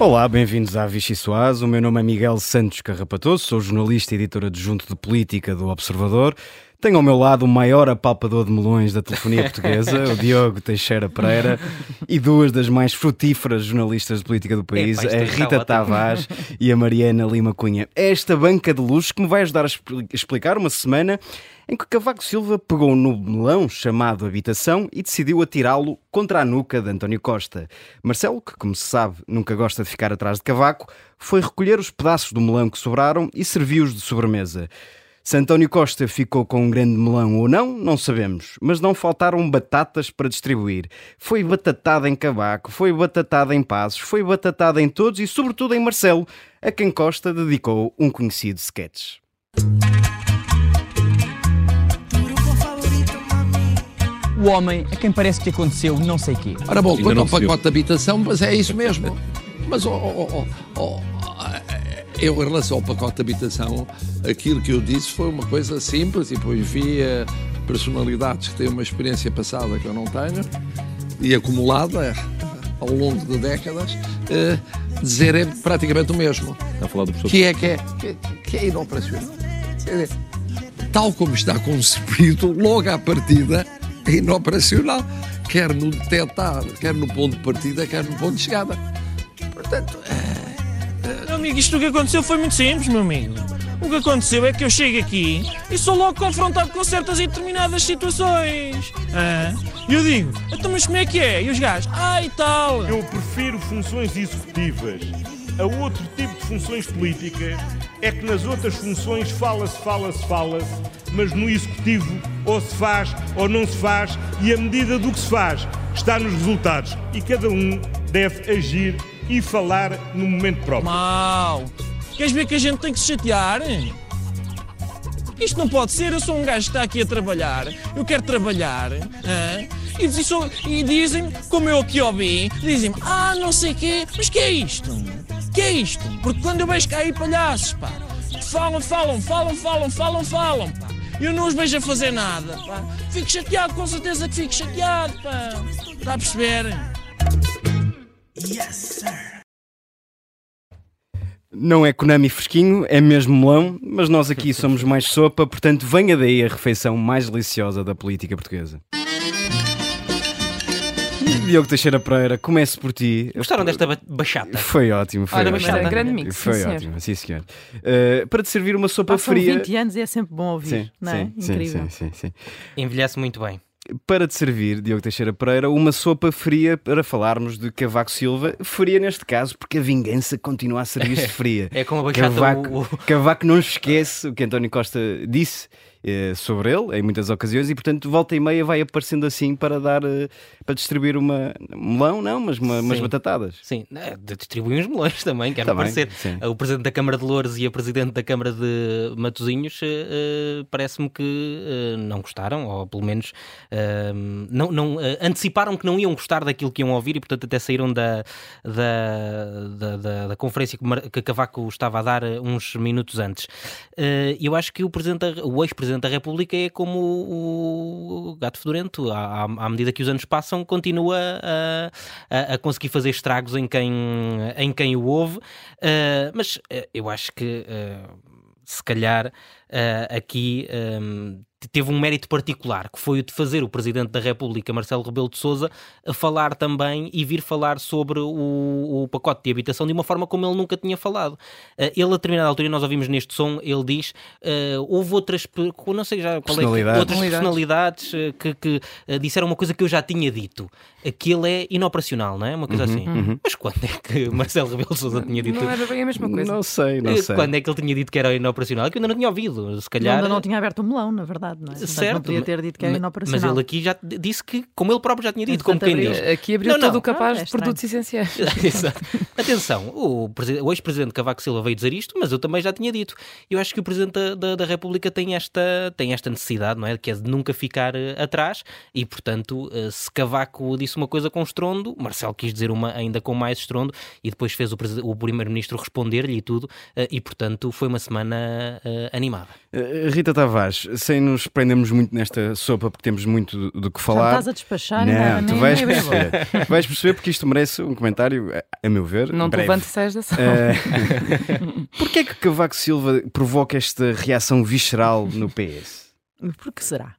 Olá, bem-vindos à Vichy Soaz. O meu nome é Miguel Santos Carrapatoso, sou jornalista e editor adjunto de política do Observador. Tenho ao meu lado o maior apalpador de melões da telefonia portuguesa, o Diogo Teixeira Pereira, e duas das mais frutíferas jornalistas de política do país, a Rita Tavares e a Mariana Lima Cunha. É esta banca de luz que me vai ajudar a explicar uma semana em que Cavaco Silva pegou no melão chamado habitação e decidiu atirá-lo contra a nuca de António Costa. Marcelo, que como se sabe nunca gosta de ficar atrás de Cavaco, foi recolher os pedaços do melão que sobraram e serviu-os de sobremesa. Se António Costa ficou com um grande melão ou não, não sabemos, mas não faltaram batatas para distribuir. Foi batatada em Cavaco, foi batatada em Passos, foi batatada em todos e, sobretudo, em Marcelo, a quem Costa dedicou um conhecido sketch. o homem a quem parece que aconteceu não sei quê. Ora bom, quanto ao pacote de habitação, mas é isso mesmo. Mas, oh, oh, oh, oh, eu, em relação ao pacote de habitação, aquilo que eu disse foi uma coisa simples e depois via personalidades que têm uma experiência passada que eu não tenho e acumulada ao longo de décadas, uh, dizer é praticamente o mesmo. A falar do professor. Que é que é, que, que é inoperacional. Tal como está concebido, logo à partida, é inoperacional, quer no detectar, quer no ponto de partida, quer no ponto de chegada. Portanto. Amigo, isto que aconteceu foi muito simples, meu amigo. O que aconteceu é que eu chego aqui e sou logo confrontado com certas e determinadas situações. Ah, e eu digo, então mas como é que é? E os gajos, ah e tal. Eu prefiro funções executivas a outro tipo de funções políticas é que nas outras funções fala-se, fala-se, fala-se, mas no executivo ou se faz ou não se faz e a medida do que se faz está nos resultados e cada um deve agir e falar no momento próprio. Mal! Queres ver que a gente tem que se chatear? Isto não pode ser, eu sou um gajo que está aqui a trabalhar, eu quero trabalhar, hein? e, e dizem-me, como eu aqui ouvi, dizem-me, ah, não sei o quê, mas que é isto? que é isto? Porque quando eu vejo aí palhaços, pá, falam, falam, falam, falam, falam, falam, pá. Eu não os vejo a fazer nada, pá. Fico chateado, com certeza que fico chateado, pá. Está a perceber? Yes, sir. Não é Konami fresquinho, é mesmo melão, mas nós aqui somos mais sopa, portanto venha daí a refeição mais deliciosa da política portuguesa. Diogo Teixeira Pereira, comece por ti. Gostaram desta bachata? Foi ótimo. Foi Olha, ótimo. Bachata. grande mix. Foi sim, ótimo, sim senhor. Uh, para te servir uma sopa Passam fria. 20 anos e é sempre bom ouvir, sim, não é? Sim, Incrível. Sim, sim, sim. Envelhece muito bem. Para te servir, Diogo Teixeira Pereira, uma sopa fria para falarmos de Cavaco Silva. Fria neste caso, porque a vingança continua a servir-se fria. é como a bachata. Cavaco, o... Cavaco não esquece o que António Costa disse sobre ele em muitas ocasiões e portanto volta e meia vai aparecendo assim para dar eh, para distribuir uma um melão não mas uma, umas batatadas sim é, distribui uns melões também quero também, parecer. sim. o presidente da Câmara de Louros e a presidente da Câmara de Matosinhos uh, parece-me que uh, não gostaram ou pelo menos uh, não, não anteciparam que não iam gostar daquilo que iam ouvir e portanto até saíram da da, da, da, da conferência que Cavaco estava a dar uns minutos antes. Eu acho que o presidente o ex-presidente Presidente da República é como o, gato fedorento. À, à, medida que os anos passam, continua a, a, a, conseguir fazer estragos em quem, em quem o ouve. Uh, mas uh, eu acho que, uh, se calhar, aqui um, teve um mérito particular, que foi o de fazer o Presidente da República, Marcelo Rebelo de Sousa, a falar também e vir falar sobre o, o, pacote de habitação de uma forma como ele nunca tinha falado. Uh, ele, a determinada altura, nós ouvimos neste som, ele diz, uh, houve outras, não sei já qual é, outras personalidades uh, que, que disseram uma coisa que eu já tinha dito. Aquilo é inoperacional, não é? Uma coisa uhum, assim. Uhum. Mas quando é que Marcelo Rebelo de Sousa tinha dito? Não era bem a mesma coisa. Não sei, não sei. Quando é que ele tinha dito que era inoperacional? É que eu ainda não tinha ouvido. Se calhar... Ainda não tinha aberto o melão, na verdade não é? Portanto, certo. Não podia ter dito que era inoperacional. Mas ele aqui já disse que, como ele próprio já tinha dito, como quem diz. Aqui abriu não, todo o capaz ah, é de produtos essenciais. Exato. Atenção, o, o ex-presidente Cavaco Silva veio dizer isto, mas eu também já tinha dito. Eu acho que o presidente da, da, da, República tem esta, tem esta necessidade, não é? Que é de nunca ficar uh, atrás e, portanto, uh, se Cavaco disse uma coisa com estrondo, Marcelo quis dizer uma ainda com mais estrondo e depois fez o, o primeiro-ministro responder-lhe e tudo, uh, e, portanto, foi uma semana animada. Rita Tavares, sem nos prendemos muito nesta sopa porque temos muito do que falar. Já estás a despachar, não, tu vais perceber. vais perceber porque isto merece um comentário, a meu ver. Não te levantes e da sala. Uh, Porquê é que Cavaco Silva provoca esta reação visceral no PS? Por que será?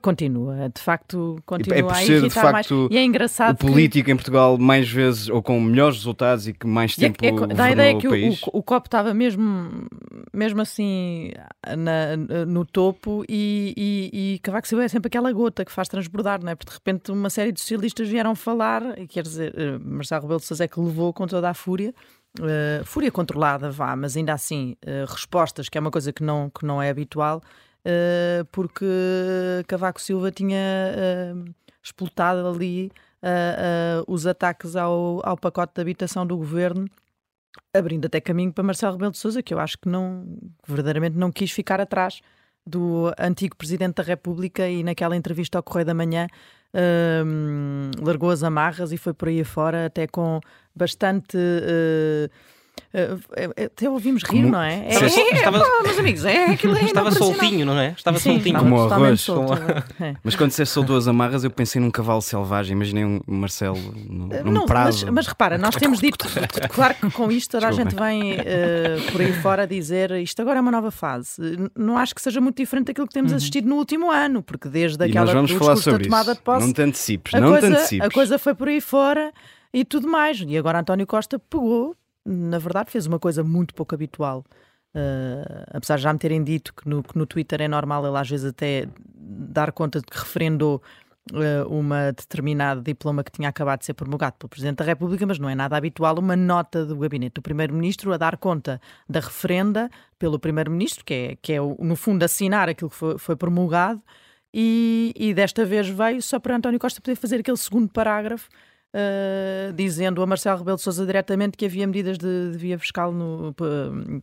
Continua, de facto, continua é por ser, a de facto, mais. E é engraçado o político que... em Portugal mais vezes ou com melhores resultados e que mais é tempo é, é, dá a ideia que o, o, o, copo estava mesmo, mesmo assim na, no topo e, e, e Cavaco Silva é sempre aquela gota que faz transbordar, não é? Porque de repente uma série de socialistas vieram falar, e quer dizer, eh, Marcelo Rebelo de Sousa é que levou com toda a fúria. Uh, fúria controlada, vá, mas ainda assim, uh, respostas, que é uma coisa que não, que não é habitual, uh, porque Cavaco Silva tinha uh, explotado ali uh, os ataques ao, ao pacote de habitação do governo, abrindo até caminho para Marcelo Rebelo de Sousa, que eu acho que não, verdadeiramente não quis ficar atrás do antigo Presidente da República e naquela entrevista ao Correio da Manhã uh, largou as amarras e foi por aí afora até com bastante Uh, até ouvimos rir, Como... não é? É, é, estava... pá, meus amigos, é aquilo é Estava soltinho, não é? Estava Sim, soltinho. Como o arroz. Solto, é. Mas quando você soltou as amarras, eu pensei num cavalo selvagem. Imaginei um Marcelo num, num não, prazo. Mas, mas, repara, nós temos dito, claro que com isto toda a gente vem uh, por aí fora dizer isto agora é uma nova fase. Não acho que seja muito diferente daquilo que temos uhum. assistido no último ano, porque desde aquela e nós vamos falar sobre tomada isso. de posse. Não te antecipes, não coisa, te antecipes. A coisa foi por aí fora e tudo mais. E agora António Costa pegou na verdade, fez uma coisa muito pouco habitual. Uh, apesar de já me terem dito que no, que no Twitter é normal ele às vezes até dar conta de que referendou uh, uma determinada diploma que tinha acabado de ser promulgado pelo Presidente da República, mas não é nada habitual uma nota do gabinete do Primeiro-Ministro a dar conta da referenda pelo Primeiro-Ministro, que é, que é no fundo assinar aquilo que foi, foi promulgado, e, e desta vez veio só para António Costa poder fazer aquele segundo parágrafo Uh, dizendo a Marcelo Rebelo de Sousa diretamente que havia medidas de, de via fiscal no,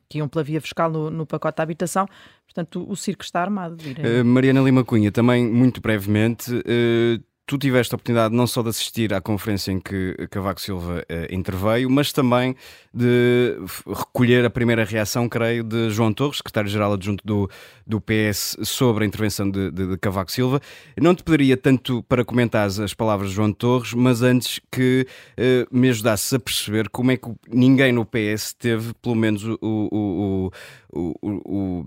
que iam pela via fiscal no, no pacote da habitação. Portanto, o, circo está armado. Uh, Mariana Lima Cunha, também muito brevemente, uh, tu tiveste a oportunidade não só de assistir à conferência em que Cavaco Silva uh, interveio, mas também de recolher a primeira reação, creio, de João Torres, secretário-geral adjunto do, do PS, sobre a intervenção de, de, de, Cavaco Silva. Não te pediria tanto para comentar as palavras de João Torres, mas antes que uh, me ajudasses a perceber como é que ninguém no PS teve, pelo menos, o, o, o, o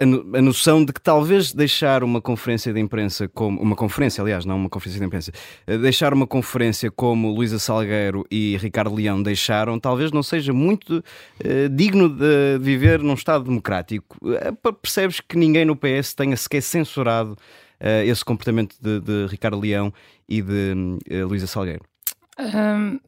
a noção de que talvez deixar uma conferência de imprensa como uma conferência, aliás, não uma conferência de imprensa, eh, deixar uma conferência como Luísa Salgueiro e Ricardo Leão deixaram, talvez não seja muito uh, digno de viver num Estado democrático. Uh, percebes que ninguém no PS tenha sequer censurado uh, esse comportamento de, de, Ricardo Leão e de Luísa Salgueiro? Um,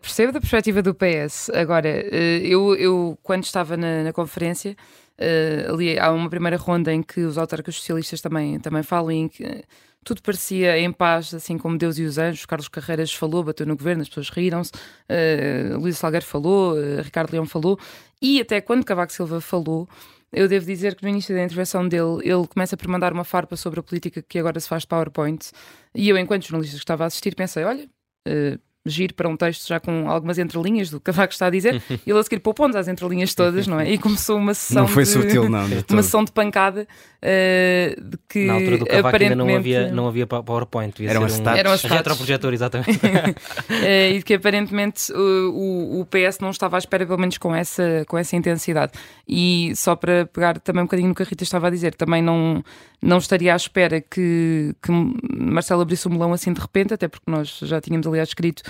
percebo da perspectiva do PS. Agora, eu, eu quando estava na, na conferência Uh, ali há uma primeira ronda em que os autarcas socialistas também, também falam em que tudo parecia em paz, assim como Deus e os anjos. Carlos Carreiras falou, bateu no governo, as pessoas riram-se. Uh, Luís Salgueiro falou, uh, Ricardo Leão falou. E até quando Cavaco Silva falou, eu devo dizer que no início da intervenção dele, ele começa por mandar uma farpa sobre a política que agora se faz de PowerPoint. E eu, enquanto jornalista que estava a assistir, pensei: olha, uh, giro para um texto já com algumas entrelinhas do que Cavaco está a dizer, e ele a seguir poupou-nos às entrelinhas todas, não é? E começou uma sessão. Não foi de, sutil, não. Uma sessão de pancada uh, de que. Na altura do Cavaco aparentemente... ainda não havia, não havia PowerPoint, era uma um, era um retroprojetor, exatamente. uh, e que aparentemente o, o PS não estava à espera, pelo menos com essa, com essa intensidade. E só para pegar também um bocadinho no que a Rita estava a dizer, também não, não estaria à espera que, que Marcelo abrisse o melão assim de repente, até porque nós já tínhamos, aliás, escrito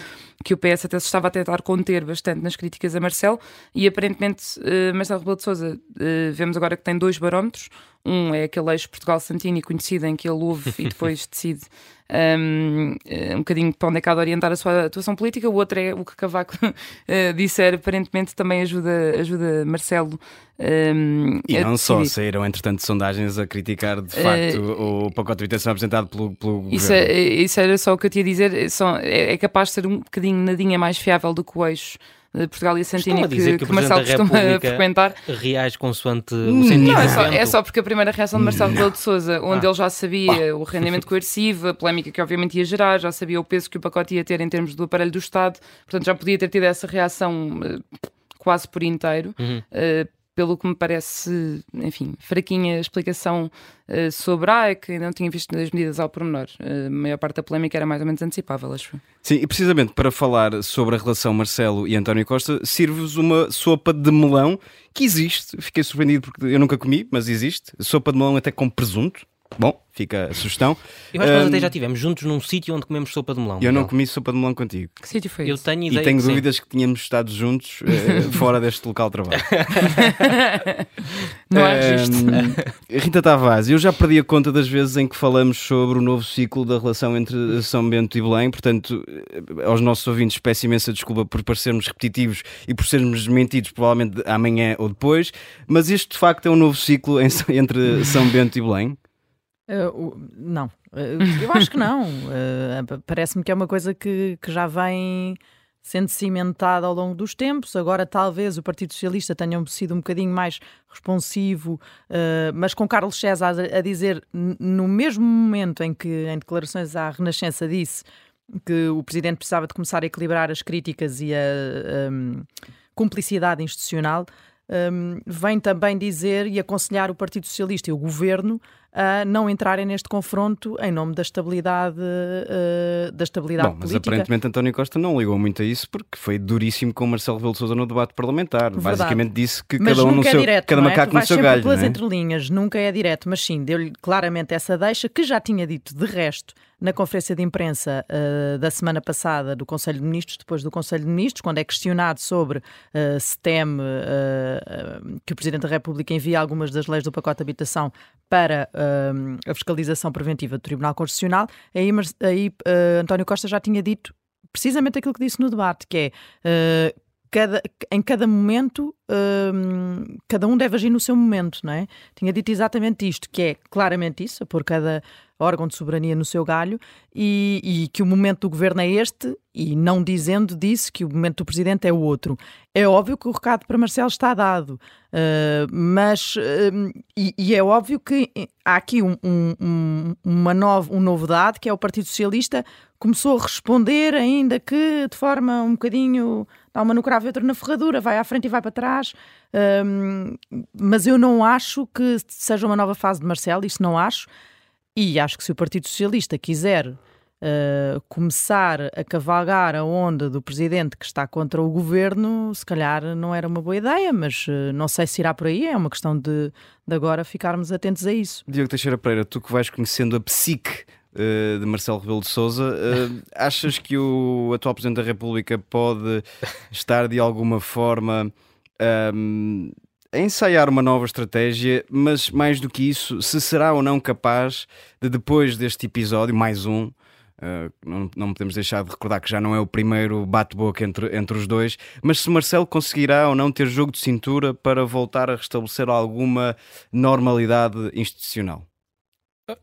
que o PS até se estava a tentar conter bastante nas críticas a Marcelo e aparentemente uh, Marcelo Rebelo de Sousa uh, vemos agora que tem dois barómetros um é aquele eixo Portugal-Santini conhecido em que ele ouve e depois decide um, eh, um bocadinho para onde é que há de orientar a sua atuação política. O outro é o que Cavaco uh, disser, aparentemente também ajuda, ajuda Marcelo. Um, e não só, saíram entretanto sondagens a criticar de facto uh, o pacote de habitação apresentado pelo, pelo isso. É, isso era só o que eu tinha a dizer, são, é, é capaz de ser um bocadinho nadinha mais fiável do que o eixo Portugal e Santini que, que, que Marcelo costuma frequentar. Reais consoante o sentido. Não, é só, é só, porque a primeira reação de Marcelo Rebelo de Souza, onde ah. ele já sabia o rendimento coercivo, a polémica que obviamente ia gerar, já sabia o peso que o pacote ia ter em termos do aparelho do Estado, portanto já podia ter tido essa reação uh, quase por inteiro. Uhum. Uh, pelo que me parece, enfim, fraquinha explicação uh, sobre ah, é que não tinha visto as medidas ao pormenor. Uh, a maior parte da polémica era mais ou menos antecipável, acho. Sim, e precisamente para falar sobre a relação Marcelo e António Costa, sirve-vos uma sopa de melão que existe. Fiquei surpreendido porque eu nunca comi, mas existe. Sopa de melão até com presunto. Bom, fica a sugestão. Eu acho que nós até já estivemos juntos num sítio onde comemos sopa de melão. Eu não comi sopa de melão contigo. Que sítio foi Eu esse? tenho ideia E tenho que sim. dúvidas que tínhamos estado juntos eh, fora deste local de trabalho. Não há registro. Rita Tavares, eu já perdi a conta das vezes em que falamos sobre o novo ciclo da relação entre São Bento e Belém, portanto, eh, aos nossos ouvintes peço imensa desculpa por parecermos repetitivos e por sermos mentidos provavelmente amanhã ou depois, mas este de facto é um novo ciclo em- entre São Bento e Belém. Uh, não, Uh, eu acho que não. Uh, Parece-me que é uma coisa que, que já vem sendo cimentada ao longo dos tempos. Agora, talvez o Partido Socialista tenha sido um bocadinho mais responsivo, mas com Carlos César a, dizer, no mesmo momento em que, em declarações à Renascença, disse que o Presidente precisava de começar a equilibrar as críticas e a um, cumplicidade institucional. um, vem também dizer e aconselhar o Partido Socialista e o Governo a não entrarem neste confronto em nome da estabilidade, uh, da estabilidade Bom, mas política. aparentemente António Costa não ligou muito a isso porque foi duríssimo com Marcelo Rebelo de Sousa no debate parlamentar. Verdade. Basicamente disse que Mas cada um no nunca seu, é direto, cada é? macaco Tu no seu galho. pelas é? entrelinhas, nunca é direto, mas sim, deu-lhe claramente essa deixa que já tinha dito de resto na conferência de imprensa uh, da semana passada do Conselho de Ministros, depois do Conselho de Ministros, quando é questionado sobre uh, se teme uh, que o Presidente da República envie algumas das leis do pacote de habitação para a fiscalização preventiva do Tribunal Constitucional, aí, aí uh, António Costa já tinha dito precisamente aquilo que disse no debate, que é uh, cada, em cada momento, hum, cada um deve agir no seu momento, não é? Tinha dito exatamente isto, que é claramente isso, a pôr cada órgão de soberania no seu galho e, e que o momento do governo é este e não dizendo disse que o momento do presidente é o outro. É óbvio que o recado para Marcelo está dado, uh, mas hum, e, e é óbvio que há aqui um, um, um, uma nova, um novo dado que é o Partido Socialista começou a responder ainda que de forma um bocadinho dá uma no cravo e outra na ferradura, vai à frente e vai para trás. Hum, mas eu não acho que seja uma nova fase de Marcelo, isso não acho. E acho que se o Partido Socialista quiser uh, começar a cavalgar a onda do presidente que está contra o governo, se calhar não era uma boa ideia, mas uh, não sei se irá por aí. É uma questão de, de agora ficarmos atentos a isso. Diogo Teixeira Pereira, tu que vais conhecendo a psique de Marcelo Rebelo de Sousa, uh, achas que o atual Presidente da República pode estar de alguma forma um, a ensaiar uma nova estratégia, mas mais do que isso, se será ou não capaz de depois deste episódio, mais um, uh, não, não podemos deixar de recordar que já não é o primeiro bate-boca entre, entre os dois, mas se Marcelo conseguirá ou não ter jogo de cintura para voltar a restabelecer alguma normalidade institucional.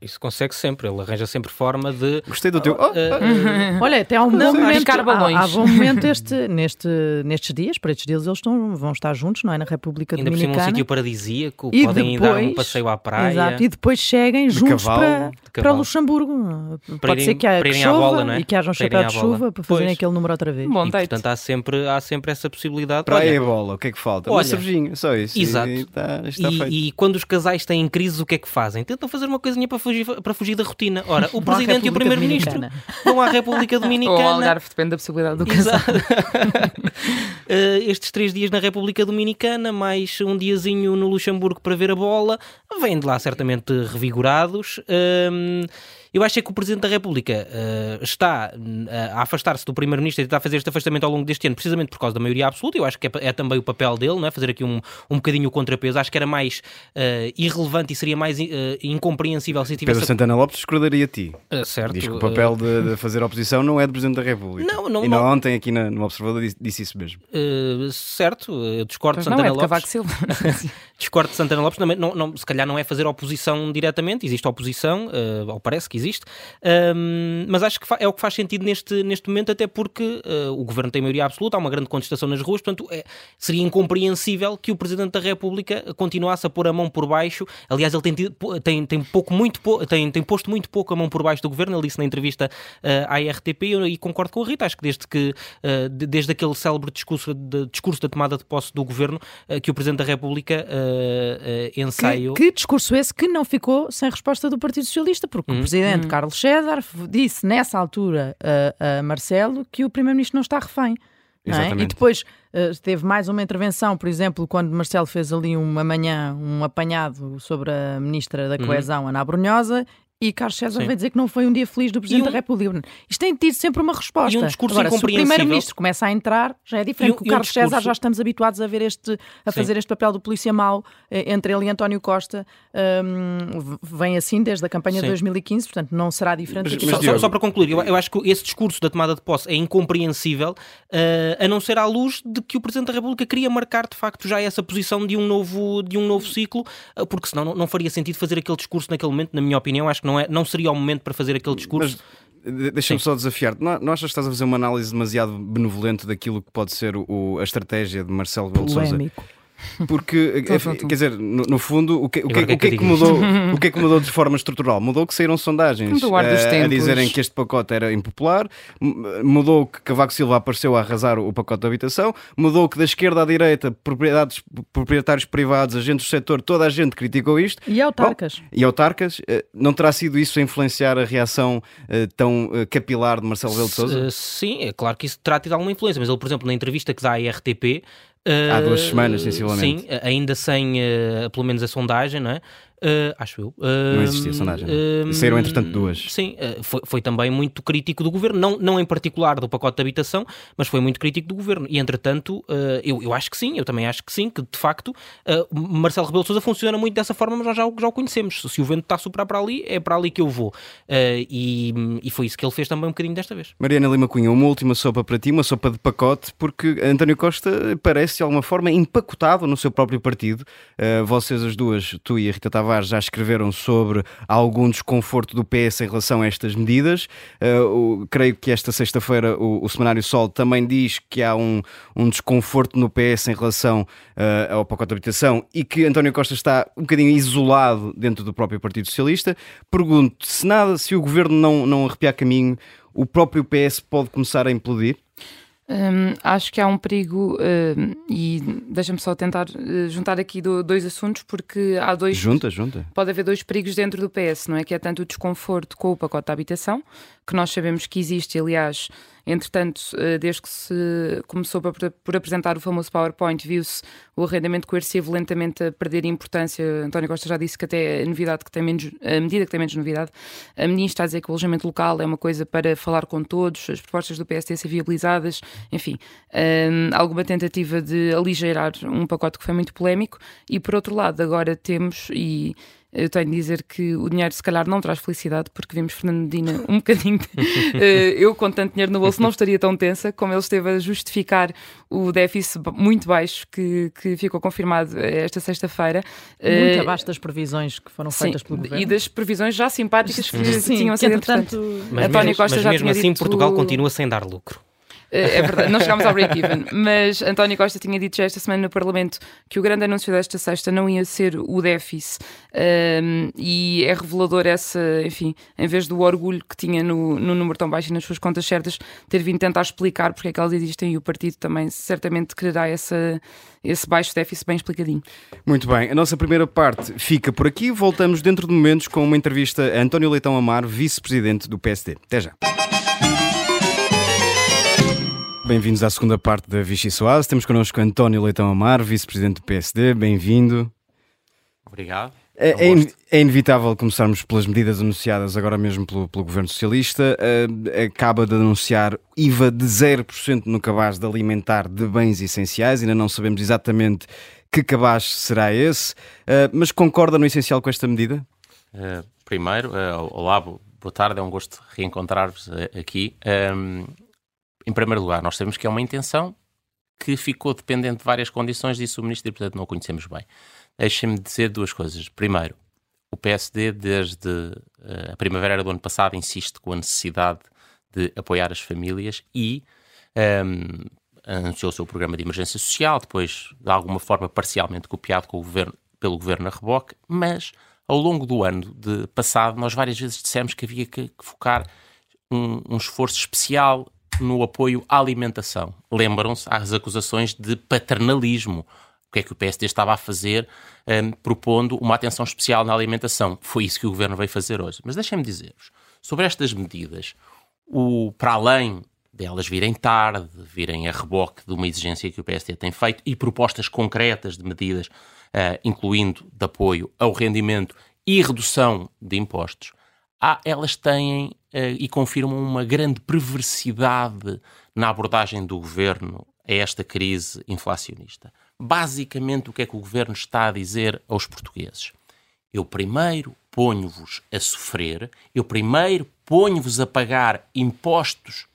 Isso consegue sempre, ele arranja sempre forma de. Gostei do teu. Uh, uh, Olha, até há um bom momento, há, há bom momento este, neste, nestes dias, para estes dias eles estão, vão estar juntos, não é? Na República ainda por cima um Dominicana. sítio paradisíaco, E podem ir dar um depois- passeio à praia. Exato, e depois cheguem juntos cavalo, para, de para. Luxemburgo. Para Pode irem- ser que, há, que chova bola, não é? e que haja um chapéu de chuva para fazerem Pois. aquele número outra vez. Bom E, date. portanto, há sempre, há sempre essa possibilidade. Praia Olha, e bola, o que é que falta? Olha, uma cervejinha, só isso. exato. E está, está feito. E, e quando os casais têm crise, o que é que fazem? Tentam fazer uma coisinha para fugir, para fugir da rotina. Ora, o Presidente e o Primeiro-Ministro Dominicana. vão à República Ou ao Dominicana. Algarve, depende da possibilidade do casal. Eh, estes três dias na República Dominicana, mais um diazinho no Luxemburgo para ver a bola, vêm de lá certamente revigorados. Ehm, eu acho é que o Presidente da República eh, está eh, a afastar-se do Primeiro-Ministro e tentar fazer este afastamento ao longo deste ano, precisamente por causa da maioria absoluta. Eu acho que é, é também o papel dele, não é? fazer aqui um, um bocadinho o contrapeso. Acho que era mais eh, irrelevante e seria mais eh, incompreensível se tivesse. Pedro Santana Lopes discordaria a ti. Eh, certo. Diz que o papel de, de fazer oposição não é de Presidente da República. Não, não- E não, ontem aqui na- no Observador disse, disse isso mesmo. eh, certo, eu discordo de Mas não Santana é de Lopes. Cavaco Silva. Discordo de Santana Lopes, não, não, se calhar não é fazer oposição diretamente, existe oposição, eh, ou parece que existe, mas acho que é o que faz sentido neste, neste momento, até porque o governo tem maioria absoluta, há uma grande contestação nas ruas, portanto é- seria incompreensível que o Presidente da República continuasse a pôr a mão por baixo. Aliás, ele tem, tido- tem, tem, pouco, muito, po- tem, tem posto muito pouco a mão por baixo do governo, ele disse na entrevista eh, à RTP, e, concordo com a Rita, acho que desde que de- desde aquele célebre discurso discurso, de, discurso da tomada de posse do governo uh, que o Presidente da República uh, ensaiou. Que, que, discurso esse que não ficou sem resposta do Partido Socialista, porque hum. o Presidente hum. Carlos César disse nessa altura a Marcelo que o Primeiro-Ministro não está refém. É? E depois uh, teve mais uma intervenção, por exemplo, quando Marcelo fez ali uma manhã um apanhado sobre a Ministra da uhum. Coesão, uhum. Ana Brunhosa, e Carlos César Sim. vai dizer que não foi um dia feliz do Presidente um... da República. Isto tem tido sempre uma resposta. E um discurso Agora, se o Primeiro-Ministro começa a entrar, já é diferente. E, o Carlos discurso... César já estamos habituados a ver este, a Sim. fazer este papel do polícia mau eh, entre ele e António Costa. Um, vem assim desde a campanha Sim. de 2015, portanto não será diferente. Mas, mas, só, só, para concluir, eu, eu, acho que esse discurso da tomada de posse é incompreensível, uh, a não ser à luz de que o Presidente da República queria marcar de facto já essa posição de um novo, de um novo ciclo, uh, porque senão não, não faria sentido fazer aquele discurso naquele momento, na minha opinião, acho que não, é, não seria o momento para fazer aquele discurso. Deixa-me só desafiar-te. Não, não achas que estás a fazer uma análise demasiado benevolente daquilo que pode ser o, a estratégia de Marcelo Rebelo de Sousa? Porque, quer dizer, no, no, fundo, o que, o, que, o, que é que mudou, o que é que mudou de forma estrutural? Mudou que saíram sondagens uh, a dizerem que este pacote era impopular, mudou que Cavaco Silva apareceu a arrasar o pacote de habitação, mudou que da esquerda à direita, propriedades, proprietários privados, agentes do setor, toda a gente criticou isto. E autarcas. Bom, e autarcas. Uh, não terá sido isso a influenciar a reação uh, tão capilar de Marcelo Rebelo de Sousa? Sim, é claro que isso terá tido alguma influência, mas ele, por exemplo, na entrevista que dá à RTP, Há duas semanas, sensivelmente. Sim, ainda sem, uh, pelo menos, a sondagem, não é? Uh, acho eu. Uh, não existia sondagem. Uh, Saíram, entretanto, duas. Sim, foi, foi, também muito crítico do governo, não, não em particular do pacote de habitação, mas foi muito crítico do governo. E, entretanto, eu, eu acho que sim, eu também acho que sim, que de facto Marcelo Rebelo de Sousa funciona muito dessa forma, mas nós já, já o conhecemos. Se o vento está a soprar para ali, é para ali que eu vou. E, e, foi isso que ele fez também um bocadinho desta vez. Mariana Lima Cunha, uma última sopa para ti, uma sopa de pacote, porque António Costa parece de alguma forma empacotado no seu próprio partido. vocês as duas, tu e a Rita Tavares, Tavares já escreveram sobre algum desconforto do PS em relação a estas medidas. Uh, creio que esta sexta-feira o, o, Semanário Sol também diz que há um, um desconforto no PS em relação uh, ao pacote de habitação e que António Costa está um bocadinho isolado dentro do próprio Partido Socialista. Pergunto, se nada, se o governo não, não arrepiar caminho, o próprio PS pode começar a implodir? Um, acho que há um perigo um, e deixa-me só tentar uh, juntar aqui do, dois assuntos porque há dois junta junta. Pode haver dois perigos dentro do PS não é? Que é tanto o desconforto com o pacote de habitação que nós sabemos que existe aliás Entretanto, eh, desde que se começou por apresentar o famoso PowerPoint, viu-se o arrendamento coercivo lentamente a perder importância. António Costa já disse que até a novidade que tem menos, a medida que tem menos novidade. A ministra está a dizer que o alojamento local é uma coisa para falar com todos, as propostas do PSD ser viabilizadas, enfim, um, alguma tentativa de aligeirar um pacote que foi muito polémico. E por outro lado, agora temos e eu tenho de dizer que o dinheiro se calhar não traz felicidade, porque vimos Fernando Medina um bocadinho. Eh, eu, com tanto dinheiro no bolso, não estaria tão tensa como ele esteve a justificar o déficit muito baixo que, que ficou confirmado esta sexta-feira. Muito uh, abaixo das previsões que foram feitas sim, pelo governo. E das previsões já simpáticas que sim, tinham sido, entretanto. Mas António Costa mas já mesmo assim, dito... Portugal continua sem dar lucro. É, é verdade, não chegámos ao break-even. Mas António Costa tinha dito já esta semana no Parlamento que o grande anúncio desta sexta não ia ser o déficit. Um, e é revelador essa, enfim, em vez do orgulho que tinha no, no número tão baixo e nas suas contas certas, ter vindo tentar explicar porque é que elas existem e o partido também certamente quererá essa, esse baixo déficit bem explicadinho. Muito bem, a nossa primeira parte fica por aqui. Voltamos dentro de momentos com uma entrevista a António Leitão Amar, vice-presidente do PSD. Até já. Bem-vindos à segunda parte da Vichy Soase. Temos connosco António Leitão Amar, vice-presidente do PSD. Bem-vindo. Obrigado. É, é, é, inevitável começarmos pelas medidas anunciadas agora mesmo pelo, pelo Governo Socialista. Uh, acaba de anunciar IVA de 0% no cabaz de alimentar de bens essenciais. Ainda não sabemos exatamente que cabaz será esse, uh, mas concorda no essencial com esta medida? Uh, primeiro, olá, boa tarde, é um gosto reencontrar-vos aqui. Um, em primeiro lugar, nós sabemos que é uma intenção que ficou dependente de várias condições, disse o Ministro, e portanto não o conhecemos bem. Deixem-me dizer duas coisas. Primeiro, o PSD, desde uh, a primavera do ano passado, insiste com a necessidade de apoiar as famílias e um, ehm, anunciou o seu programa de emergência social, depois, de alguma forma, parcialmente copiado o governo, pelo governo a reboque, mas ao longo do ano de passado, nós várias vezes dissemos que havia que focar um, um esforço especial no apoio à alimentação. Lembram-se às acusações de paternalismo. O que é que o PSD estava a fazer, um, propondo uma atenção especial na alimentação? Foi isso que o governo veio fazer hoje. Mas deixem-me dizer-vos, sobre estas medidas, o, para além delas virem tarde, virem a reboque de uma exigência que o PSD tem feito e propostas concretas de medidas, uh, incluindo de apoio ao rendimento e redução de impostos, há, elas têm uh, e confirmam uma grande perversidade na abordagem do governo a esta crise inflacionista. Basicamente, o que é que o governo está a dizer aos portugueses? Eu primeiro ponho-vos a sofrer, eu primeiro ponho-vos a pagar impostos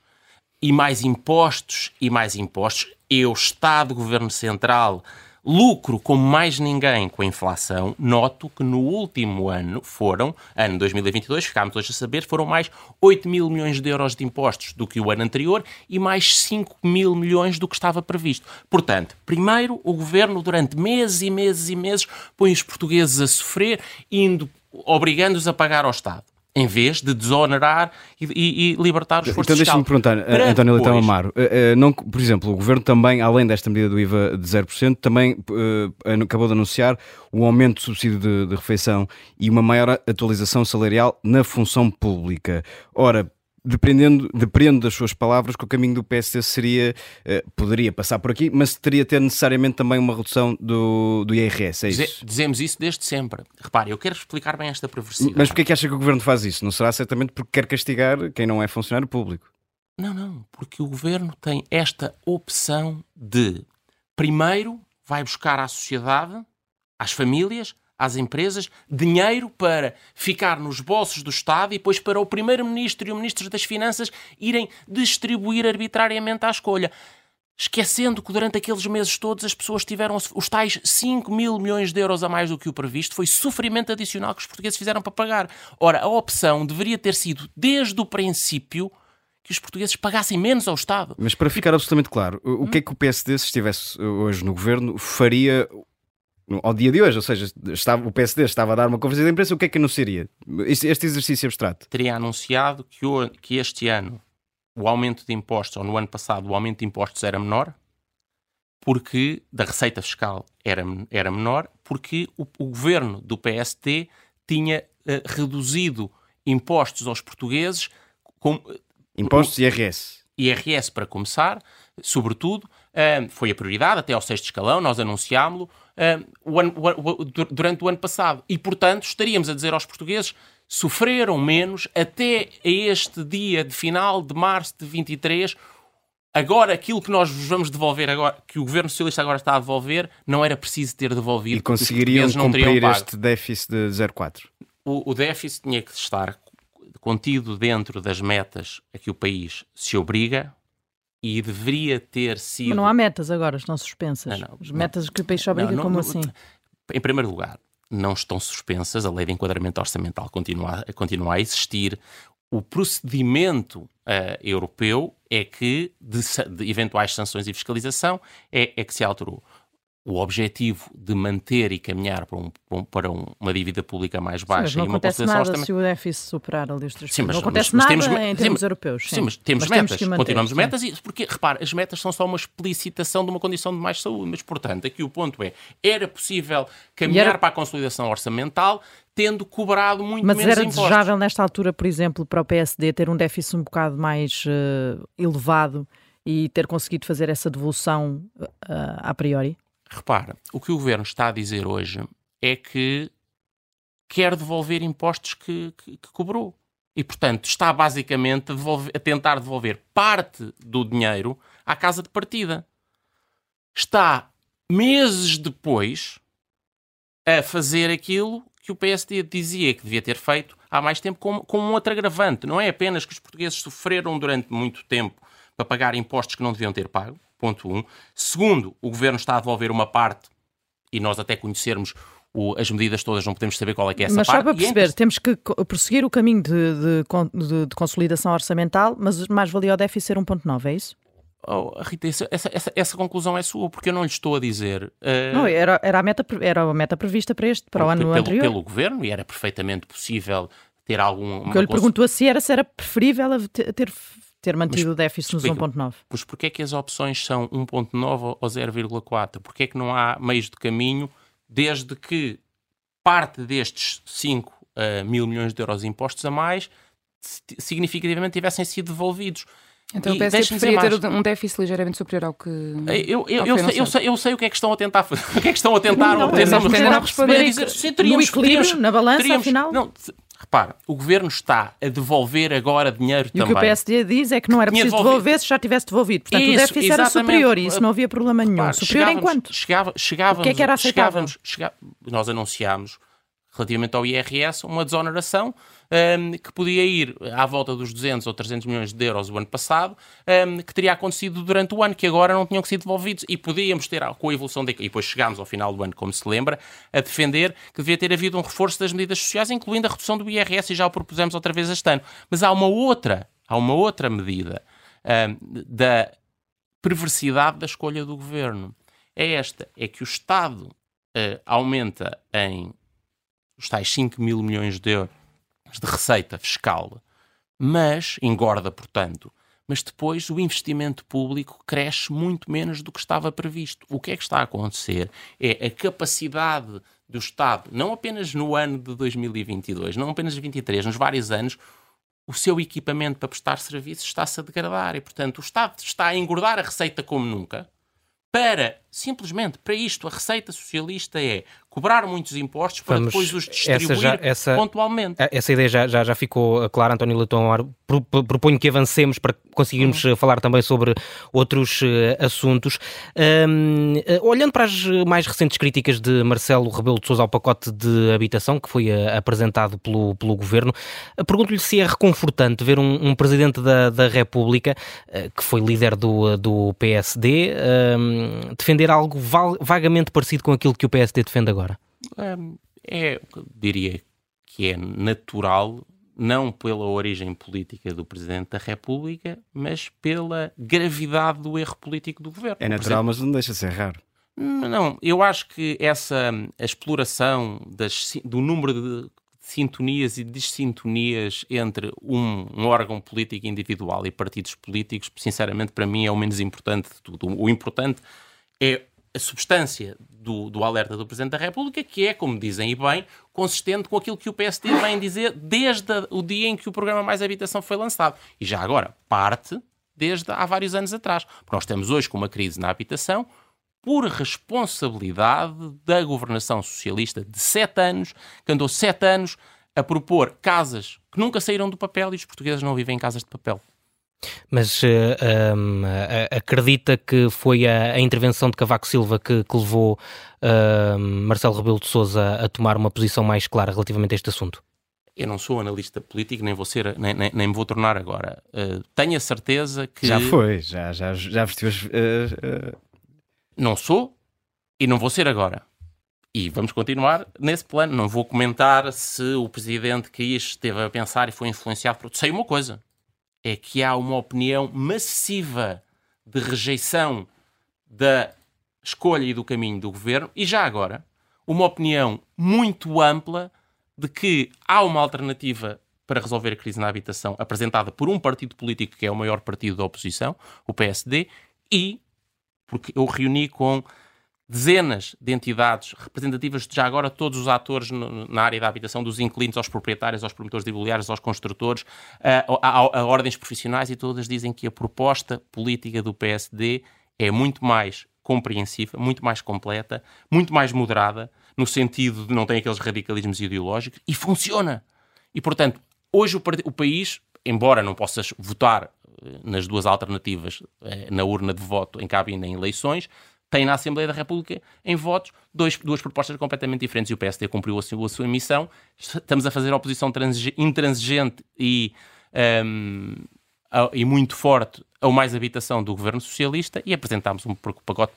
e mais impostos e mais impostos. Eu, Estado, Governo Central, lucro como mais ninguém com a inflação, noto que no último ano foram, ano 2022, ficámos hoje a saber, foram mais 8 mil milhões de euros de impostos do que o ano anterior e mais 5 mil milhões do que estava previsto. Portanto, primeiro, o governo, durante meses e meses e meses, põe os portugueses a sofrer, indo, obrigando-os a pagar ao Estado em vez de desonerar e, e, e libertar os esforços Então deixa-me perguntar, Para António Leitão Amaro, uh, não, por exemplo, o Governo também, além desta medida do IVA de 0%, também uh, acabou de anunciar um aumento do subsídio de, de refeição e uma maior atualização salarial na função pública. Ora, dependendo, dependendo das suas palavras, que o caminho do PSD seria, eh, poderia passar por aqui, mas teria ter necessariamente também uma redução do, do IRS, é isso? Dizemos isso desde sempre. Repare, eu quero explicar bem esta perversidade. Mas porquê é que acha que o Governo faz isso? Não será certamente porque quer castigar quem não é funcionário público? Não, não, porque o Governo tem esta opção de, primeiro, vai buscar à sociedade, às famílias, às empresas dinheiro para ficar nos bolsos do Estado e depois para o Primeiro-Ministro e o Ministro das Finanças irem distribuir arbitrariamente à escolha. Esquecendo que durante aqueles meses todos as pessoas tiveram os tais 5 mil milhões de euros a mais do que o previsto, foi sofrimento adicional que os portugueses fizeram para pagar. Ora, a opção deveria ter sido, desde o princípio, que os portugueses pagassem menos ao Estado. Mas para ficar absolutamente claro, o que é que o PSD, se estivesse hoje no governo, faria ao dia de hoje, ou seja, estava, o PSD estava a dar uma conferência de imprensa, o que é que anunciaria? Este, este exercício abstrato? Teria anunciado que, o, que este ano o aumento de impostos, ou no ano passado o aumento de impostos era menor, porque da receita fiscal era, era menor, porque o, o governo do PSD tinha uh, reduzido impostos aos portugueses. Com, uh, impostos e IRS. IRS para começar, sobretudo, foi a prioridade até ao sexto escalão, nós anunciámos-lo uh, o ano, o, durante o ano passado. E, portanto, estaríamos a dizer aos portugueses sofreram menos até este dia de final de março de 23. Agora, aquilo que nós vos vamos devolver agora, que o Governo Socialista agora está a devolver, não era preciso ter devolvido. E conseguiriam não cumprir este déficit de 0,4? O, o déficit tinha que estar contido dentro das metas a que o país se obriga, e deveria ter sido. Mas não há metas agora, estão suspensas. Não, não, As metas não, que o país obriga, como assim? Em primeiro lugar, não estão suspensas, a lei de enquadramento orçamental continua, continua a existir. O procedimento uh, europeu é que, de, de, eventuais sanções e fiscalização, é, é que se alterou o objetivo de manter e caminhar para, um, para uma dívida pública mais baixa sim, não e uma acontece nada se o déficit superar ali os três sim, mas, Não acontece mas, mas nada temos, em termos sim, europeus. Sim, mas temos mas metas, temos continuamos metas, e, porque, repare, as metas são só uma explicitação de uma condição de mais saúde, mas, portanto, aqui o ponto é, era possível caminhar era... para a consolidação orçamental tendo cobrado muito mas menos impostos. Mas era desejável nesta altura, por exemplo, para o PSD ter um déficit um bocado mais uh, elevado e ter conseguido fazer essa devolução uh, a priori? Repara, o que o governo está a dizer hoje é que quer devolver impostos que, que, que cobrou. E, portanto, está basicamente a, devolver, a, tentar devolver parte do dinheiro à casa de partida. Está, meses depois, a fazer aquilo que o PSD dizia que devia ter feito há mais tempo, com, com um outro agravante. Não é apenas que os portugueses sofreram durante muito tempo para pagar impostos que não deviam ter pago, Ponto 1. Um. Segundo, o governo está a devolver uma parte, e nós até conhecermos o, as medidas todas, não podemos saber qual é que é essa mas parte. Mas só para perceber, temos que prosseguir o caminho de, de, de, de consolidação orçamental, mas mais valia o déficit ser 1.9, é isso? Oh, Rita, essa, essa, essa, conclusão é sua, porque eu não lhe estou a dizer. Uh... Não, era, era, a meta, era a meta prevista para este, para o ano pelo, anterior. Pelo governo, e era perfeitamente possível ter algum. O que eu lhe perguntou se era, se era preferível ter ter mantido mas, o déficit nos 1.9. Pois porquê é que as opções são 1.9 ou 0,4? Porquê é que não há meios de caminho desde que parte destes 5 uh, mil milhões de euros de impostos a mais significativamente tivessem sido devolvidos? Então o PSD preferia ter um déficit ligeiramente superior ao que. Eu, eu, eu, sei, eu, sei, eu sei o que é que estão a tentar fazer. O que é que estão a tentar não, obter. Não, não responder dizer, sim, teríamos, no equilíbrio, teríamos, na balança, teríamos, afinal. Não, repara, o governo está a devolver agora dinheiro e também. E o que o PSD diz é que não era preciso devolver se já tivesse devolvido. Portanto, isso, o déficit era superior e isso não havia problema nenhum. Repara, superior em quanto? Chegava, chegávamos, o que é que era aceitável? Chegávamos, chegávamos, nós anunciámos relativamente ao IRS, uma desoneração um, que podia ir à volta dos 200 ou 300 milhões de euros o ano passado, um, que teria acontecido durante o ano, que agora não tinham que ser devolvidos e podíamos ter, com a evolução da... E depois chegámos ao final do ano, como se lembra, a defender que devia ter havido um reforço das medidas sociais, incluindo a redução do IRS, e já o propusemos outra vez este ano. Mas há uma outra, há uma outra medida um, da perversidade da escolha do governo. É esta, é que o Estado uh, aumenta em os tais 5 mil milhões de euros de receita fiscal, mas engorda, portanto, mas depois o investimento público cresce muito menos do que estava previsto. O que é que está a acontecer é a capacidade do Estado, não apenas no ano de 2022, não apenas 2023, nos vários anos, o seu equipamento para prestar serviços está-se a degradar. E, portanto, o Estado está a engordar a receita como nunca. Para, simplesmente, para isto, a receita socialista é cobrar muitos impostos para Vamos, depois os distribuir essa já, essa, pontualmente. Essa ideia já, já, já ficou clara, António Leitão. Proponho que avancemos para conseguirmos uhum. falar também sobre outros uh, assuntos. Um, uh, eh, olhando para as mais recentes críticas de Marcelo Rebelo de Sousa ao pacote de habitação que foi uh, apresentado pelo, pelo Governo, pergunto-lhe se é reconfortante ver um, um Presidente da, da República, que foi líder do, do PSD, defender algo vagamente parecido com aquilo que o PSD defende agora agora? É, diria que é natural, não pela origem política do Presidente da República, mas pela gravidade do erro político do governo. É natural, mas não deixa de ser raro. Não, eu acho que essa a exploração das, do número de sintonias e dissintonias entre um, um, órgão político individual e partidos políticos, sinceramente, para mim é o menos importante de tudo. O importante é a substância do, do alerta do Presidente da República, que é, como dizem e bem, consistente com aquilo que o PSD vem dizer desde o dia em que o programa Mais Habitação foi lançado. E já agora, parte desde há vários anos atrás. Porque nós estamos hoje com uma crise na habitação por responsabilidade da governação socialista de sete anos, que andou sete anos a propor casas que nunca saíram do papel e os portugueses não vivem em casas de papel. Mas uh, um, acredita que foi a, a, intervenção de Cavaco Silva que, que levou uh, Marcelo Rebelo de Sousa a tomar uma posição mais clara relativamente a este assunto? Eu não sou analista político, nem vou ser, nem, nem, nem me vou tornar agora. Uh, tenho a certeza que. Já foi, já, já, já vestiu as. Uh, não sou e não vou ser agora. E vamos continuar nesse plano. Não vou comentar se o presidente quis, esteve a pensar e foi influenciado por. Sei uma coisa é que há uma opinião massiva de rejeição da escolha e do caminho do governo, e já agora, uma opinião muito ampla de que há uma alternativa para resolver a crise na habitação apresentada por um partido político que é o maior partido da oposição, o PSD, e porque eu reuni com dezenas de entidades representativas de já agora todos os atores na área da habitação, dos inquilinos aos proprietários, aos promotores de imobiliários, aos construtores, a, a, a, ordens profissionais e todas dizem que a proposta política do PSD é muito mais compreensiva, muito mais completa, muito mais moderada, no sentido de não ter aqueles radicalismos ideológicos e funciona. E, portanto, hoje o, o país, embora não possas votar eh, nas duas alternativas eh, na urna de voto em cabine em eleições, tem na Assembleia da República em votos dois, duas propostas completamente diferentes e o PSD cumpriu a sua, a sua missão. Estamos a fazer oposição intransigente e, um, e muito forte ou mais habitação do governo socialista e apresentámos um pacote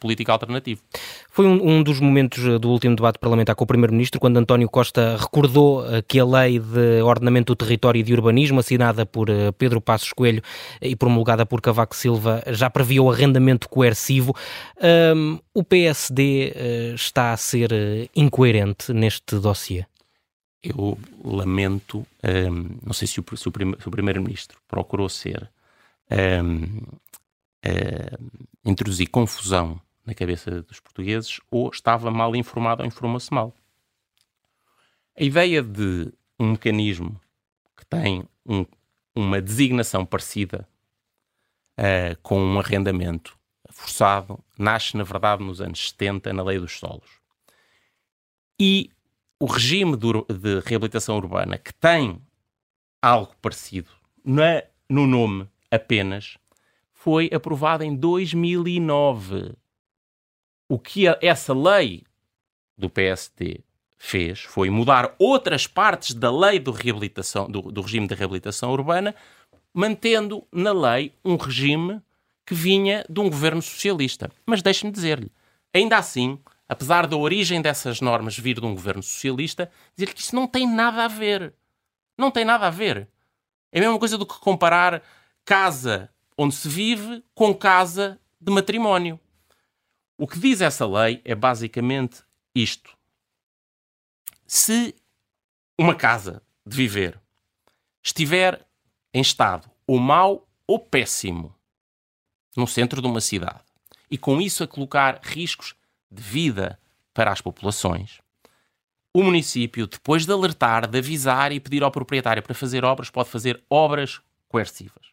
político alternativo. Foi um, um, dos momentos eh, do último debate parlamentar com o Primeiro-Ministro, quando António Costa recordou eh, que a lei de ordenamento do território e de urbanismo, assinada por eh, Pedro Passos Coelho e promulgada por Cavaco Silva, já previa o arrendamento coercivo. Um, o PSD está a ser incoerente neste dossiê? Eu lamento, um, não sei se o, se o Primeiro-Ministro procurou ser um, uh, introduzir confusão na cabeça dos portugueses ou estava mal informado ou informou-se mal. A ideia de um mecanismo que tem um, uma designação parecida uh, com um arrendamento forçado nasce, na verdade, nos anos 70, na Lei dos Solos. E o regime de, de reabilitação urbana, que tem algo parecido na, no nome apenas, foi aprovado em 2009. O que a, essa lei do PSD fez foi mudar outras partes da lei do, reabilitação, do, do regime de reabilitação urbana, mantendo na lei um regime que vinha de um governo socialista. Mas deixe-me dizer-lhe, ainda assim, apesar da origem dessas normas vir de um governo socialista, dizer-lhe que isso não tem nada a ver. Não tem nada a ver. É a mesma coisa do que comparar casa onde se vive com casa de matrimónio. O que diz essa lei é basicamente isto se uma casa de viver estiver em estado ou mau ou péssimo no centro de uma cidade e com isso a colocar riscos de vida para as populações, o município, depois de alertar, de avisar e pedir ao proprietário para fazer obras, pode fazer obras coercivas.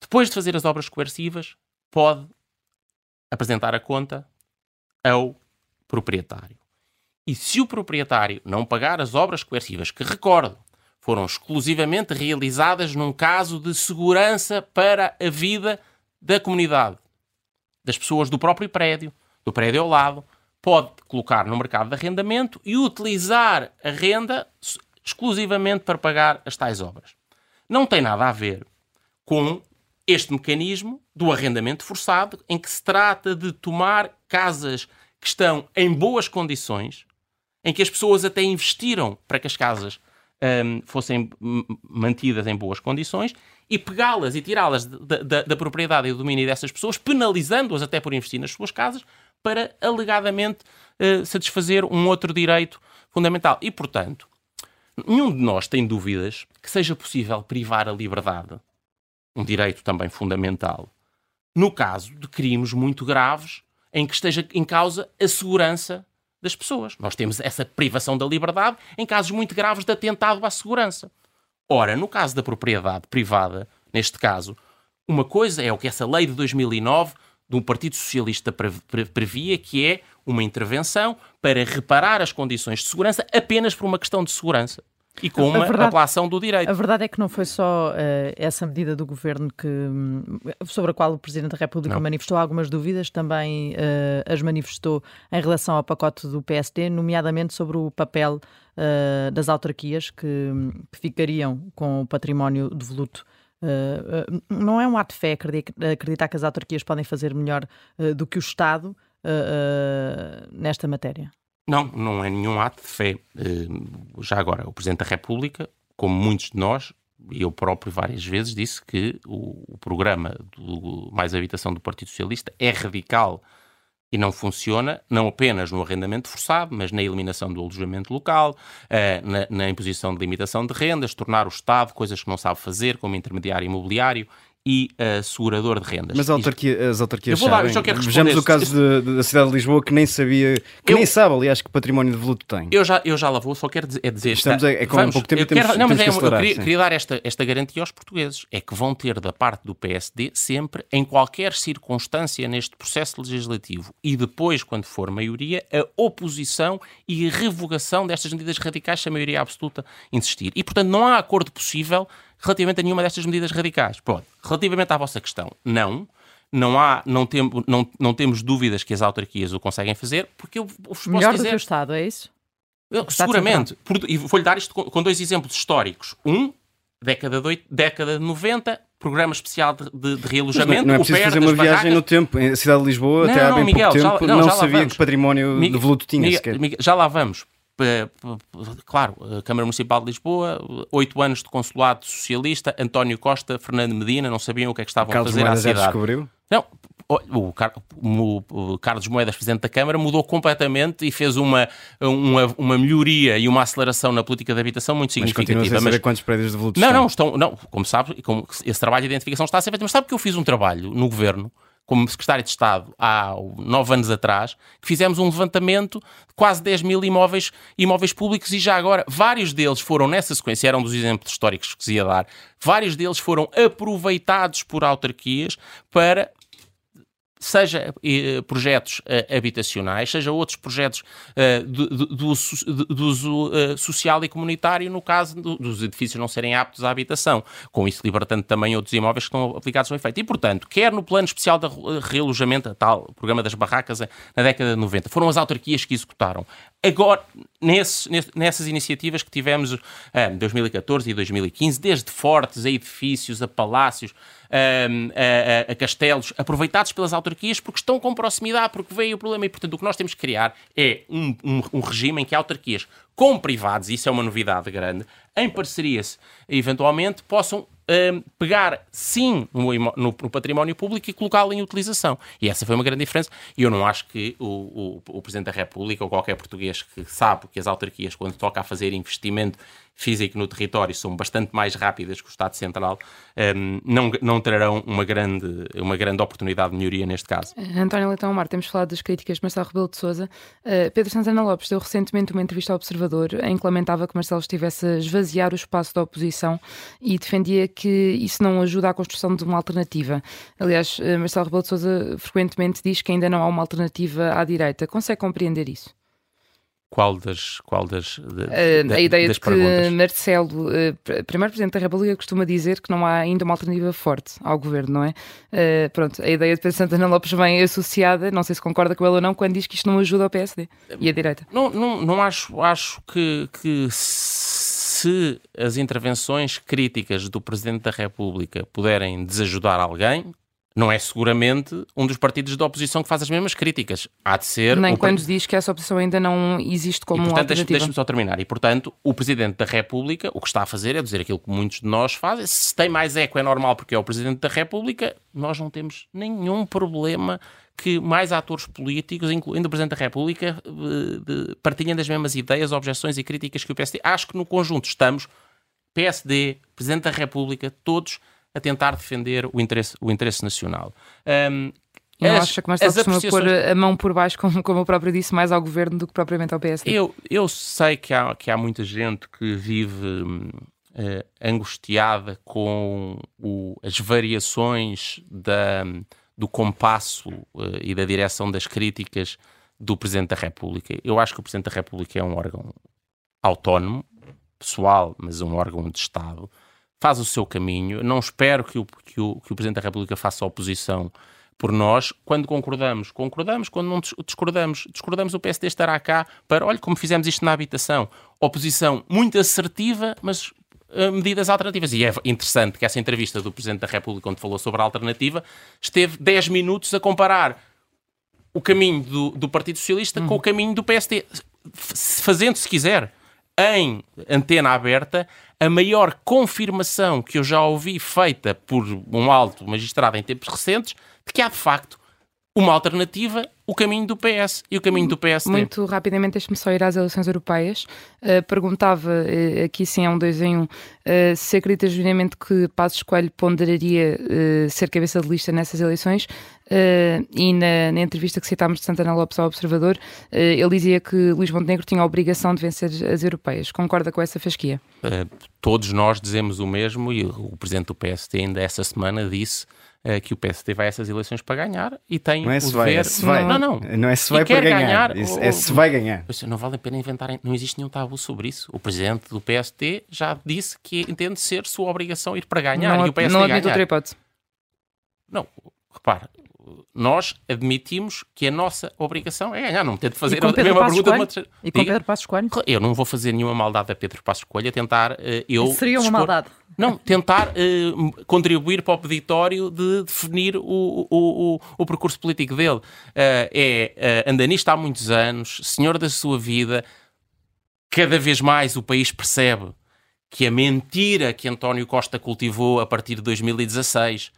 Depois de fazer as obras coercivas, pode apresentar a conta ao proprietário. E se o proprietário não pagar as obras coercivas, que recordo, foram exclusivamente realizadas num caso de segurança para a vida da comunidade, das pessoas do próprio prédio, do prédio ao lado, pode colocar no mercado de arrendamento e utilizar a renda exclusivamente para pagar as tais obras. Não tem nada a ver com este mecanismo do arrendamento forçado, em que se trata de tomar casas que estão em boas condições em que as pessoas até investiram para que as casas um, fossem mantidas em boas condições e pegá-las e tirá-las da, da, da, propriedade e do domínio dessas pessoas, penalizando-as até por investir nas suas casas, para alegadamente uh, satisfazer um outro direito fundamental. E, portanto, nenhum de nós tem dúvidas que seja possível privar a liberdade, um direito também fundamental, no caso de crimes muito graves em que esteja em causa a segurança das pessoas. Nós temos essa privação da liberdade em casos muito graves de atentado à segurança. Ora, no caso da propriedade privada, neste caso, uma coisa é o que essa lei de 2009 do Partido Socialista previa, que é uma intervenção para reparar as condições de segurança apenas por uma questão de segurança e com uma verdade, apelação do direito. A verdade é que não foi só uh, essa medida do governo que, sobre a qual o Presidente da República não. manifestou algumas dúvidas, também uh, as manifestou em relação ao pacote do PSD, nomeadamente sobre o papel uh, das autarquias que, que, ficariam com o património devoluto. Uh, não é um ato de fé acreditar que as autarquias podem fazer melhor do que o Estado nesta matéria? Não, não é nenhum ato de fé. Eh, já agora, o Presidente da República, como muitos de nós, e eu próprio várias vezes disse que o, programa do Mais Habitação do Partido Socialista é radical e não funciona não apenas no arrendamento forçado, mas na eliminação do alojamento local, eh, na, imposição de limitação de rendas, tornar o Estado coisas que não sabe fazer, como intermediário imobiliário e uh, segurador de rendas. Mas autarquia, as autarquias eu vou. Lá, eu Vejamos o caso de, de, da cidade de Lisboa que nem sabia, que eu, nem sabe, aliás, que património de voluto tem. Eu já, eu já lá vou, só quero dizer, é dizer Estamos é, é com vamos, um pouco tempo temos, quero, não, mas é, acelerar, eu queria, queria, dar esta, esta garantia aos portugueses, é que vão ter da parte do PSD sempre, em qualquer circunstância neste processo legislativo e depois, quando for maioria, a oposição e a revogação destas medidas radicais se a maioria absoluta insistir. E, portanto, não há acordo possível relativamente a nenhuma destas medidas radicais. Pronto. Relativamente à vossa questão, não. Não, há, não, tem, não, não temos dúvidas que as autarquias o conseguem fazer, porque eu vos Melhor posso dizer... do que o Estado, é isso? Eu, seguramente. Por, e vou-lhe dar isto com, com, dois exemplos históricos. Um, década de, década de 90, programa especial de, de, de realojamento. Não, não, é preciso fazer uma viagem no tempo. Em cidade de Lisboa, não, até há bem Miguel, pouco tempo, já, não, não sabia que património Miguel, de voluto tinha Miguel, Miguel, já lá vamos claro, a Câmara Municipal de Lisboa, oito anos de consulado socialista, António Costa, Fernando Medina, não sabiam o que é que estavam Carlos a fazer Moedas à cidade. Descobriu? Não, o, o, Carlos Moedas, Presidente da Câmara, mudou completamente e fez uma, uma, uma melhoria e uma aceleração na política de habitação muito significativa. Mas continua a saber quantos prédios devolutos Não, não, estão, não, como sabe, como esse trabalho de identificação está a ser feito, mas sabe que eu fiz um trabalho no Governo como secretário de Estado há nove anos atrás, que fizemos um levantamento de quase 10 mil imóveis, imóveis públicos e já agora vários deles foram, nessa sequência, eram dos exemplos históricos que se ia dar, vários deles foram aproveitados por autarquias para seja eh, projetos eh, habitacionais, seja outros projetos eh, do, do, do, do uso social e comunitário, no caso dos edifícios não serem aptos à habitação, com isso libertando também outros imóveis que estão aplicados ao efeito. E, portanto, quer no plano especial de realojamento, tal programa das barracas na década de 90, foram as autarquias que executaram. Agora, nesses, nessas iniciativas que tivemos em 2014 e 2015, desde fortes a edifícios, a palácios, a, a, a, castelos, aproveitados pelas autarquias porque estão com proximidade, porque veio o problema. E, portanto, o que nós temos que criar é um, um, um regime em que autarquias com privados, isso é uma novidade grande, em parceria eventualmente possam pegar sim no, no, no, património público e colocá-lo em utilização. E essa foi uma grande diferença. E eu não acho que o, o, o Presidente da República ou qualquer português que sabe que as autarquias, quando toca a fazer investimento físico no território são bastante mais rápidas que o Estado Central, um, não, não terão uma grande, uma grande oportunidade de melhoria neste caso. António Leitão Mar, temos falado das críticas de Marcelo Rebelo de Sousa. Uh, Pedro Santana Lopes deu recentemente uma entrevista ao Observador em que lamentava que Marcelo estivesse a esvaziar o espaço da oposição e defendia que isso não ajuda à construção de uma alternativa. Aliás, uh, Marcelo Rebelo de Sousa frequentemente diz que ainda não há uma alternativa à direita. Consegue compreender isso? Qual das, qual das, de, uh, a ideia de que perguntas? Marcelo, uh, primeiro Presidente da República, costuma dizer que não há ainda uma alternativa forte ao governo, não é? Uh, pronto, a ideia de Pedro Santana Lopes vem associada, não sei se concorda com ele ou não, quando diz que isto não ajuda ao PSD e a direita. Não, não, não acho, acho que, que se as intervenções críticas do Presidente da República puderem desajudar alguém, não é seguramente um dos partidos da oposição que faz as mesmas críticas. Há de ser. Nem quando diz que essa oposição ainda não existe como e, portanto, alternativa. Deixe-me só terminar. E, portanto, o Presidente da República o que está a fazer é dizer aquilo que muitos de nós fazem. Se tem mais eco é normal porque é o Presidente da República. Nós não temos nenhum problema que mais atores políticos, incluindo o Presidente da República, eh, partilhem das mesmas ideias, objeções e críticas que o PSD. Acho que no conjunto estamos, PSD, Presidente da República, todos a tentar defender o interesse, o interesse nacional. Um, não as, acha que Marcelo costuma apreciações... pôr a mão por baixo, como, como eu próprio disse, mais ao governo do que propriamente ao PSD? Eu, eu sei que há, que há muita gente que vive uh, angustiada com o, as variações da, do compasso uh, e da direção das críticas do Presidente da República. Eu acho que o Presidente da República é um órgão autónomo, pessoal, mas um órgão de Estado faz o seu caminho. Não espero que o, que o, que o Presidente da República faça oposição por nós. Quando concordamos, concordamos. Quando não discordamos, discordamos. O PSD estará cá para, olha, como fizemos isto na habitação. Oposição muito assertiva, mas uh, medidas alternativas. E é interessante que essa entrevista do Presidente da República, onde falou sobre a alternativa, esteve 10 minutos a comparar o caminho do, do Partido Socialista uhum. com o caminho do PSD. Fazendo, se quiser, em antena aberta, a maior confirmação que eu já ouvi feita por um alto magistrado em tempos recentes de que há de facto uma alternativa, o caminho do PS e o caminho do PSD. Muito rapidamente, deixe-me só ir às eleições europeias. Uh, perguntava, uh, aqui sim é um dois em um, uh, se acredita genuinamente que Passos Coelho ponderaria ser cabeça de lista nessas eleições. E na, na, entrevista que citámos de Santana Lopes ao Observador, ele dizia que Luís Montenegro tinha a obrigação de vencer as europeias. Concorda com essa fasquia? todos nós dizemos o mesmo e o presidente do PSD ainda essa semana disse uh, que o PSD vai a essas eleições para ganhar e tem não é o se vai, é se vai. Não, não. Não é se vai para ganhar. ganhar isso, é se vai ganhar. Não vale a pena inventarem, não existe nenhum tabu sobre isso. O presidente do PSD já disse que entende ser sua obrigação ir para ganhar não, e o PSD não admite outra hipótese. Não, repare, nós admitimos que a nossa obrigação é ganhar, não tento fazer a mesma pergunta uma. E com Pedro Passos Coelho? Eu não vou fazer nenhuma maldade a Pedro Passos Coelho a tentar uh, eu... Isso seria uma dispor... maldade. Não, tentar uh, contribuir para o peditório de definir o, o, o, o percurso político dele. Uh, é uh, andanista há muitos anos, senhor da sua vida, cada vez mais o país percebe que a mentira que António Costa cultivou a partir de 2016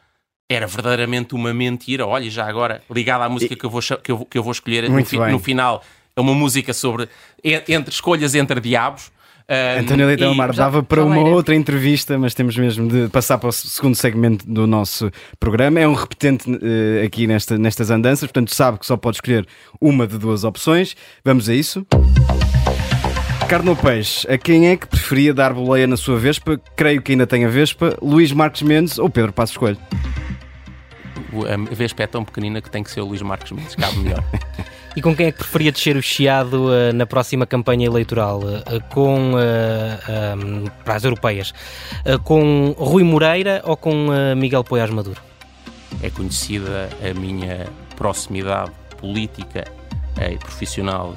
era verdadeiramente uma mentira. Olha, já agora, ligada à música que eu vou, que eu, que eu vou escolher no, fi, no, final, é uma música sobre entre escolhas entre diabos. Uh, António Leitão Amar dava para uma outra entrevista, mas temos mesmo de passar para o segundo segmento do nosso programa. É um repetente uh, aqui nesta, nestas andanças, portanto sabe que só pode escolher uma de duas opções. Vamos a isso. Carne ou peixe, a quem é que preferia dar boleia na sua Vespa? Creio que ainda tem a Vespa. Luís Marques Mendes ou Pedro Passos Coelho? A Vespa é tão pequenina que tem que ser o Luís Marques Mendes, cabe melhor. E com quem é que preferia descer o chiado uh, na próxima campanha eleitoral? Uh, com, um, para as europeias? com Rui Moreira ou com Miguel Poiás Maduro? É conhecida a minha proximidade política e profissional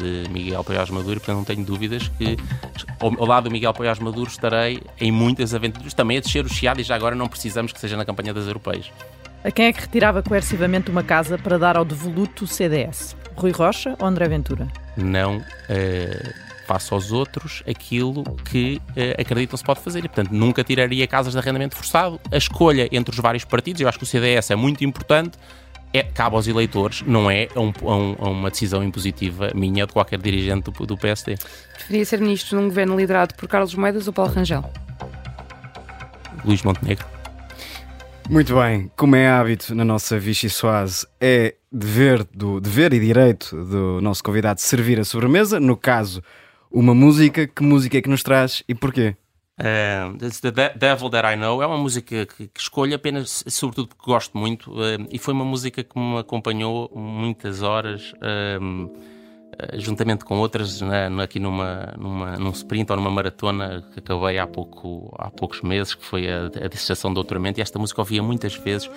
de Miguel Poiás Maduro, portanto não tenho dúvidas que ao, lado do Miguel Poiás Maduro estarei em muitas aventuras, também a descer o chiado e já agora não precisamos que seja na campanha das europeias. A quem é que retirava coercivamente uma casa para dar ao devoluto CDS? Rui Rocha ou André Ventura? Não uh, faço aos outros aquilo que uh, acreditam se pode fazer e, portanto, nunca tiraria casas de arrendamento forçado. A escolha entre os vários partidos, eu acho que o CDS é muito importante, é, cabe aos eleitores, não é a, um, a, um, a uma decisão impositiva minha ou de qualquer dirigente do, do PSD. Preferia ser ministro num governo liderado por Carlos Moedas ou Paulo Rangel? Luís Montenegro. Muito bem, como é hábito na nossa Vichy Soase, é dever, do, dever e direito do nosso convidado servir a sobremesa, no caso, uma música. Que música é que nos traz e porquê? Uh, The Devil That I Know é uma música que, que escolho apenas, sobretudo porque gosto muito, uh, e foi uma música que me acompanhou muitas horas. Uh, juntamente com outras, né, aqui numa, numa, num sprint ou numa maratona que acabei há, pouco, há poucos meses, que foi a, a dissertação de doutoramento, e esta música ouvia muitas vezes,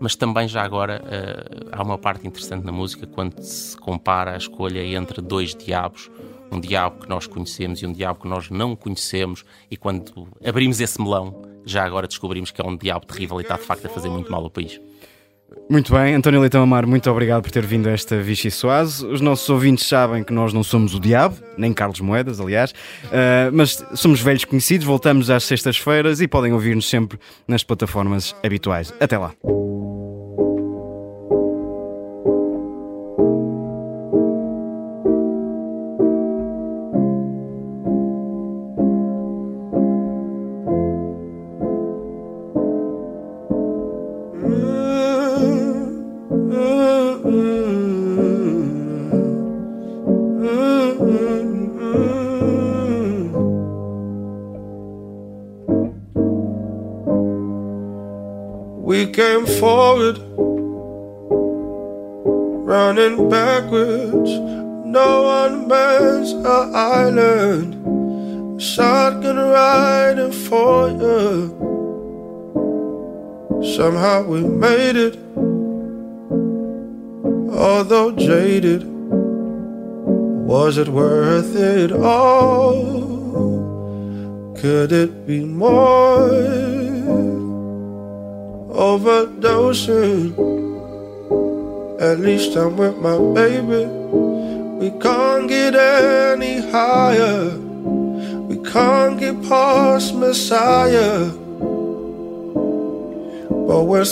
mas também já agora uh, há uma parte interessante na música quando se compara a escolha entre dois diabos, um diabo que nós conhecemos e um diabo que nós não conhecemos, e quando abrimos esse melão, já agora descobrimos que é um diabo terrível e está de facto a fazer muito mal ao país. Muito bem, António Leitão Amar, muito obrigado por ter vindo a esta Vichy Soase. Os nossos ouvintes sabem que nós não somos o diabo, nem Carlos Moedas, aliás, uh, mas somos velhos conhecidos, voltamos às sextas-feiras e podem ouvir-nos sempre nas plataformas habituais. Até lá.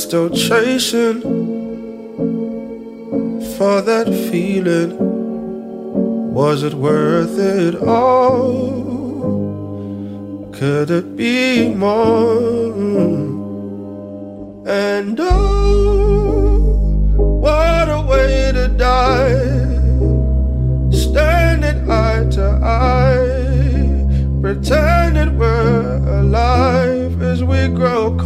Still chasing for that feeling. Was it worth it all? Could it be more? And oh, what a way to die. Standing eye to eye, pretending we're alive as we grow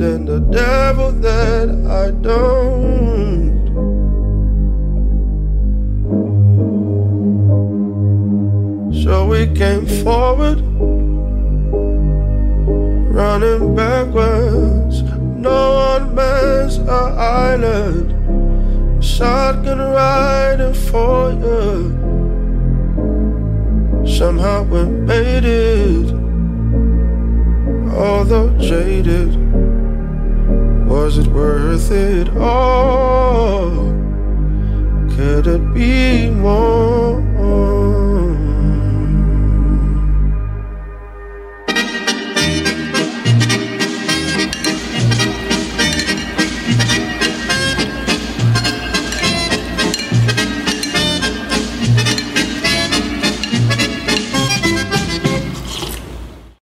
than the devil that I don't. So we came forward, running backwards. No one man's an island. Shotgun riding for you. Somehow we made it, although jaded. Was it worth it all? Could it be more?